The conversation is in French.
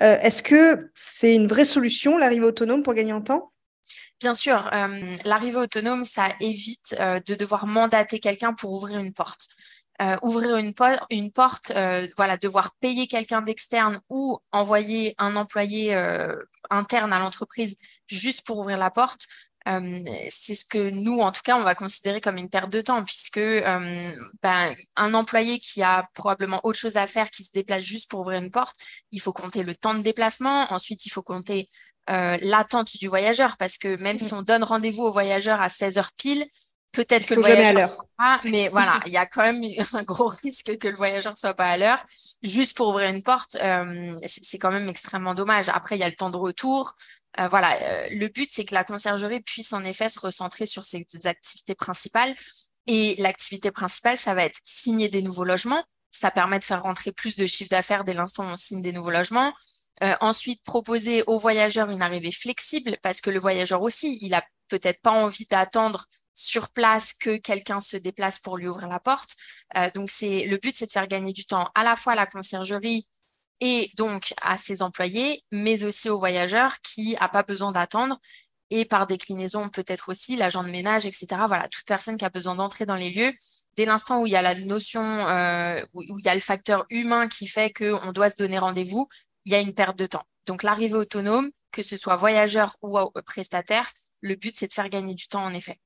Est-ce que c'est une vraie solution, l'arrivée autonome, pour gagner en temps? Bien sûr, l'arrivée autonome, ça évite de devoir mandater quelqu'un pour ouvrir une porte. Euh, ouvrir une, porte, euh, voilà, devoir payer quelqu'un d'externe ou envoyer un employé euh, interne à l'entreprise juste pour ouvrir la porte, c'est ce que nous, en tout cas, on va considérer comme une perte de temps, puisque ben, un employé qui a probablement autre chose à faire, qui se déplace juste pour ouvrir une porte, il faut compter le temps de déplacement. Ensuite, il faut compter l'attente du voyageur, parce que même mmh. si on donne rendez-vous au voyageur à 16 heures pile, Peut-être que le voyageur soit pas, mais voilà, il y a quand même un gros risque que le voyageur soit pas à l'heure. Juste pour ouvrir une porte, euh, c'est quand même extrêmement dommage. Après, il y a le temps de retour. Euh, voilà, euh, le but, c'est que la conciergerie puisse en effet se recentrer sur ses activités principales. Et l'activité principale, ça va être signer des nouveaux logements. Ça permet de faire rentrer plus de chiffre d'affaires dès l'instant où on signe des nouveaux logements. ensuite, proposer aux voyageurs une arrivée flexible parce que le voyageur aussi, il a peut-être pas envie d'attendre sur place que quelqu'un se déplace pour lui ouvrir la porte. Euh, donc c'est le but, c'est de faire gagner du temps à la fois à la conciergerie et donc à ses employés, mais aussi aux voyageurs qui n'a pas besoin d'attendre et par déclinaison peut-être aussi l'agent de ménage, etc. Voilà, toute personne qui a besoin d'entrer dans les lieux, dès l'instant où il y a la notion, euh, où, il y a le facteur humain qui fait qu'on doit se donner rendez-vous, il y a une perte de temps. Donc l'arrivée autonome, que ce soit voyageur ou prestataire, le but c'est de faire gagner du temps en effet.